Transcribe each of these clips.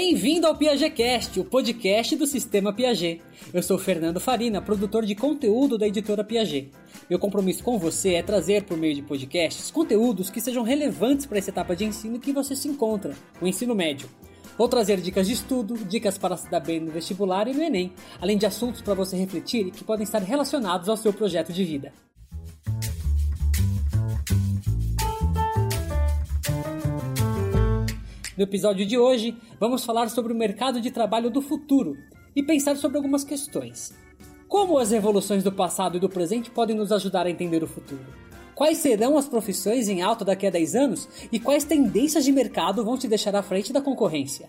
Bem-vindo ao PiagetCast, o podcast do Sistema Piaget. Eu sou Fernando Farina, produtor de conteúdo da editora Piaget. Meu compromisso com você é trazer, por meio de podcasts, conteúdos que sejam relevantes para essa etapa de ensino que você se encontra, o ensino médio. Vou trazer dicas de estudo, dicas para se dar bem no vestibular e no Enem, além de assuntos para você refletir e que podem estar relacionados ao seu projeto de vida. No episódio de hoje, vamos falar sobre o mercado de trabalho do futuro e pensar sobre algumas questões. Como as revoluções do passado e do presente podem nos ajudar a entender o futuro? Quais serão as profissões em alta daqui a 10 anos e quais tendências de mercado vão te deixar à frente da concorrência?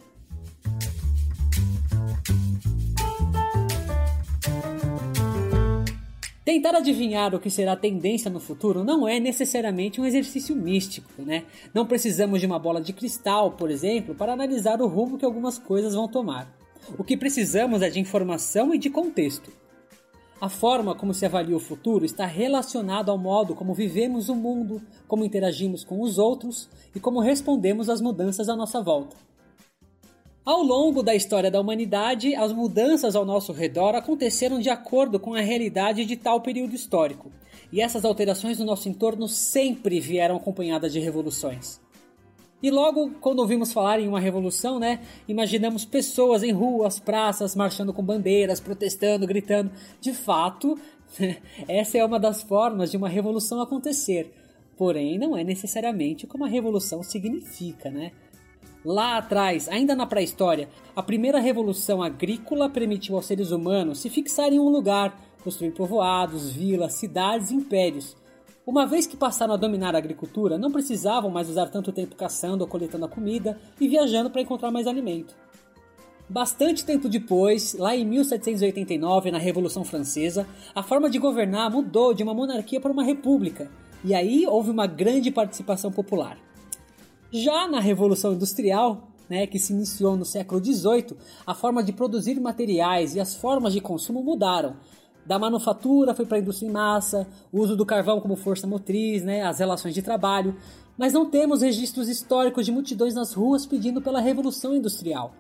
Tentar adivinhar o que será tendência no futuro não é necessariamente um exercício místico, né? Não precisamos de uma bola de cristal, por exemplo, para analisar o rumo que algumas coisas vão tomar. O que precisamos é de informação e de contexto. A forma como se avalia o futuro está relacionada ao modo como vivemos o mundo, como interagimos com os outros e como respondemos às mudanças à nossa volta. Ao longo da história da humanidade, as mudanças ao nosso redor aconteceram de acordo com a realidade de tal período histórico, e essas alterações no nosso entorno sempre vieram acompanhadas de revoluções. E logo, quando ouvimos falar em uma revolução, né, imaginamos pessoas em ruas, praças, marchando com bandeiras, protestando, gritando. De fato, essa é uma das formas de uma revolução acontecer. Porém, não é necessariamente como a revolução significa, né? Lá atrás, ainda na pré-história, a primeira revolução agrícola permitiu aos seres humanos se fixarem em um lugar, construir povoados, vilas, cidades e impérios. Uma vez que passaram a dominar a agricultura, não precisavam mais usar tanto tempo caçando ou coletando a comida e viajando para encontrar mais alimento. Bastante tempo depois, lá em 1789, na Revolução Francesa, a forma de governar mudou de uma monarquia para uma república, e aí houve uma grande participação popular. Já na Revolução Industrial, né, que se iniciou no século XVIII, a forma de produzir materiais e as formas de consumo mudaram. Da manufatura foi para a indústria em massa, o uso do carvão como força motriz, né, as relações de trabalho, mas não temos registros históricos de multidões nas ruas pedindo pela Revolução Industrial.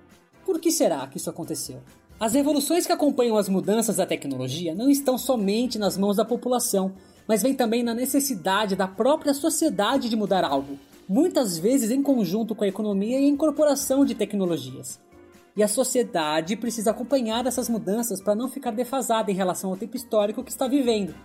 Por que será que isso aconteceu? As revoluções que acompanham as mudanças da tecnologia não estão somente nas mãos da população, mas vem também na necessidade da própria sociedade de mudar algo muitas vezes em conjunto com a economia e a incorporação de tecnologias. E a sociedade precisa acompanhar essas mudanças para não ficar defasada em relação ao tempo histórico que está vivendo.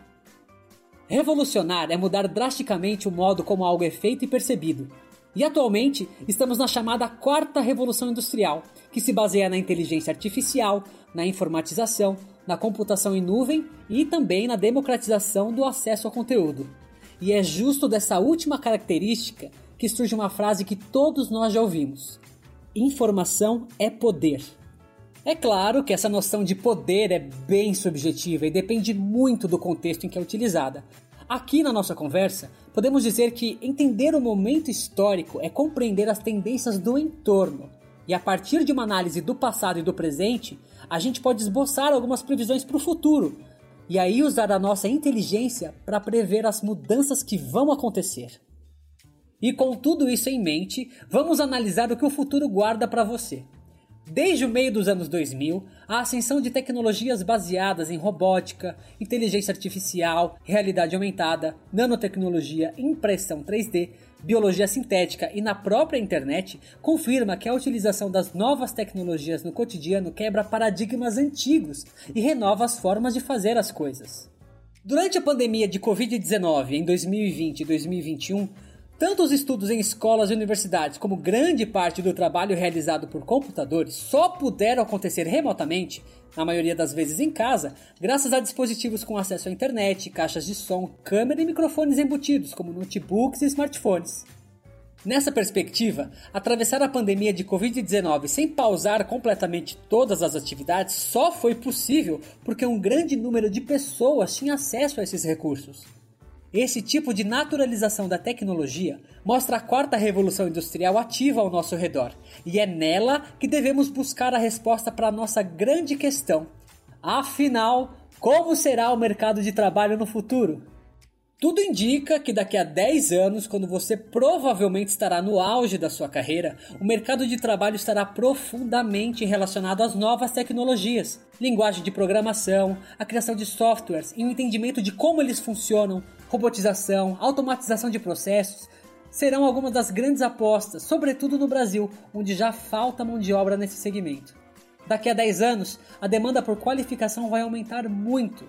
Revolucionar é mudar drasticamente o modo como algo é feito e percebido. E atualmente estamos na chamada quarta revolução industrial, que se baseia na inteligência artificial, na informatização, na computação em nuvem e também na democratização do acesso ao conteúdo. E é justo dessa última característica que surge uma frase que todos nós já ouvimos: Informação é poder. É claro que essa noção de poder é bem subjetiva e depende muito do contexto em que é utilizada. Aqui na nossa conversa, podemos dizer que entender o momento histórico é compreender as tendências do entorno. E a partir de uma análise do passado e do presente, a gente pode esboçar algumas previsões para o futuro. E aí usar a nossa inteligência para prever as mudanças que vão acontecer. E com tudo isso em mente, vamos analisar o que o futuro guarda para você. Desde o meio dos anos 2000, a ascensão de tecnologias baseadas em robótica, inteligência artificial, realidade aumentada, nanotecnologia, impressão 3D, biologia sintética e na própria internet confirma que a utilização das novas tecnologias no cotidiano quebra paradigmas antigos e renova as formas de fazer as coisas. Durante a pandemia de Covid-19 em 2020 e 2021, tanto os estudos em escolas e universidades como grande parte do trabalho realizado por computadores só puderam acontecer remotamente, na maioria das vezes em casa, graças a dispositivos com acesso à internet, caixas de som, câmera e microfones embutidos, como notebooks e smartphones. Nessa perspectiva, atravessar a pandemia de Covid-19 sem pausar completamente todas as atividades só foi possível porque um grande número de pessoas tinha acesso a esses recursos. Esse tipo de naturalização da tecnologia mostra a quarta revolução industrial ativa ao nosso redor, e é nela que devemos buscar a resposta para a nossa grande questão. Afinal, como será o mercado de trabalho no futuro? Tudo indica que daqui a 10 anos, quando você provavelmente estará no auge da sua carreira, o mercado de trabalho estará profundamente relacionado às novas tecnologias, linguagem de programação, a criação de softwares e o entendimento de como eles funcionam, robotização, automatização de processos, serão algumas das grandes apostas, sobretudo no Brasil, onde já falta mão de obra nesse segmento. Daqui a 10 anos, a demanda por qualificação vai aumentar muito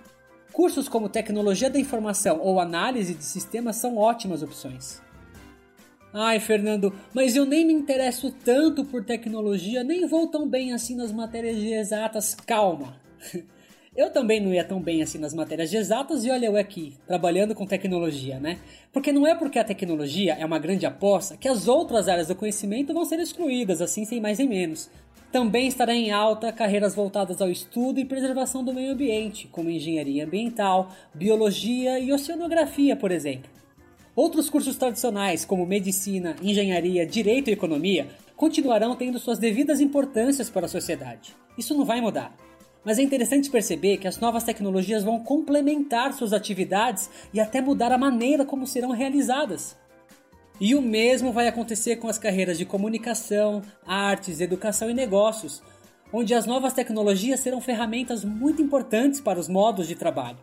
Cursos como Tecnologia da Informação ou Análise de Sistemas são ótimas opções. Ai, Fernando, mas eu nem me interesso tanto por tecnologia, nem vou tão bem assim nas matérias exatas. Calma! Eu também não ia tão bem assim nas matérias de exatas e olha eu aqui, trabalhando com tecnologia, né? Porque não é porque a tecnologia é uma grande aposta que as outras áreas do conhecimento vão ser excluídas, assim sem mais nem menos. Também estará em alta carreiras voltadas ao estudo e preservação do meio ambiente, como engenharia ambiental, biologia e oceanografia, por exemplo. Outros cursos tradicionais, como medicina, engenharia, direito e economia, continuarão tendo suas devidas importâncias para a sociedade. Isso não vai mudar. Mas é interessante perceber que as novas tecnologias vão complementar suas atividades e até mudar a maneira como serão realizadas. E o mesmo vai acontecer com as carreiras de comunicação, artes, educação e negócios, onde as novas tecnologias serão ferramentas muito importantes para os modos de trabalho.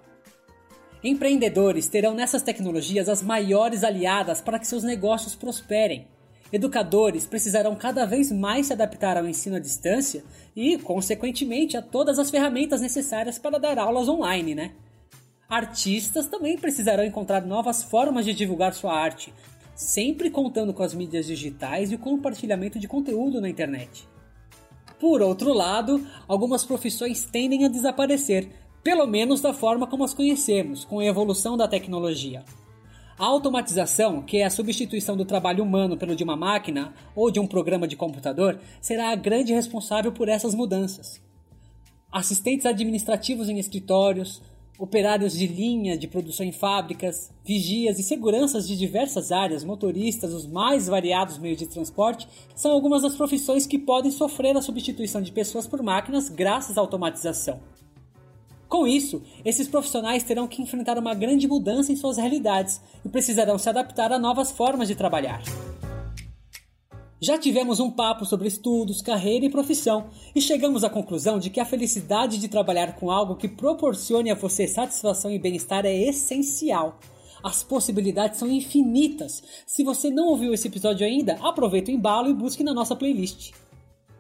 Empreendedores terão nessas tecnologias as maiores aliadas para que seus negócios prosperem. Educadores precisarão cada vez mais se adaptar ao ensino à distância e, consequentemente, a todas as ferramentas necessárias para dar aulas online, né? Artistas também precisarão encontrar novas formas de divulgar sua arte, sempre contando com as mídias digitais e o compartilhamento de conteúdo na internet. Por outro lado, algumas profissões tendem a desaparecer, pelo menos da forma como as conhecemos, com a evolução da tecnologia. A automatização, que é a substituição do trabalho humano pelo de uma máquina ou de um programa de computador, será a grande responsável por essas mudanças. Assistentes administrativos em escritórios, operários de linha de produção em fábricas, vigias e seguranças de diversas áreas, motoristas, os mais variados meios de transporte, são algumas das profissões que podem sofrer a substituição de pessoas por máquinas graças à automatização. Com isso, esses profissionais terão que enfrentar uma grande mudança em suas realidades e precisarão se adaptar a novas formas de trabalhar. Já tivemos um papo sobre estudos, carreira e profissão e chegamos à conclusão de que a felicidade de trabalhar com algo que proporcione a você satisfação e bem-estar é essencial. As possibilidades são infinitas. Se você não ouviu esse episódio ainda, aproveite o embalo e busque na nossa playlist.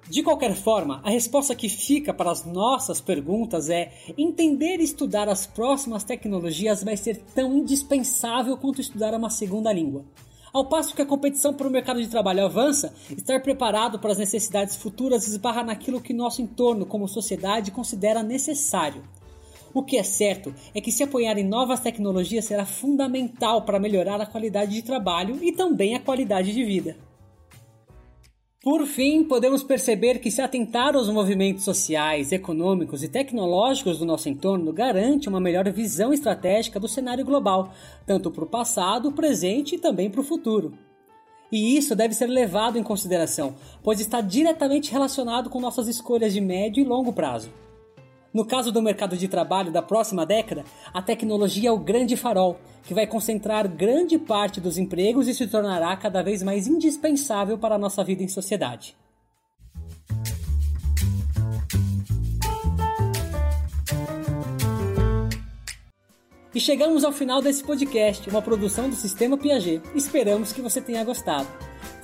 De qualquer forma, a resposta que fica para as nossas perguntas é: entender e estudar as próximas tecnologias vai ser tão indispensável quanto estudar uma segunda língua. Ao passo que a competição para o mercado de trabalho avança, estar preparado para as necessidades futuras esbarra naquilo que nosso entorno, como sociedade, considera necessário. O que é certo é que se apoiar em novas tecnologias será fundamental para melhorar a qualidade de trabalho e também a qualidade de vida. Por fim, podemos perceber que se atentar aos movimentos sociais, econômicos e tecnológicos do nosso entorno garante uma melhor visão estratégica do cenário global, tanto para o passado, presente e também para o futuro. E isso deve ser levado em consideração, pois está diretamente relacionado com nossas escolhas de médio e longo prazo. No caso do mercado de trabalho da próxima década, a tecnologia é o grande farol, que vai concentrar grande parte dos empregos e se tornará cada vez mais indispensável para a nossa vida em sociedade. E chegamos ao final desse podcast, uma produção do Sistema Piaget. Esperamos que você tenha gostado.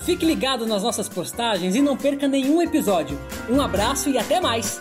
Fique ligado nas nossas postagens e não perca nenhum episódio. Um abraço e até mais!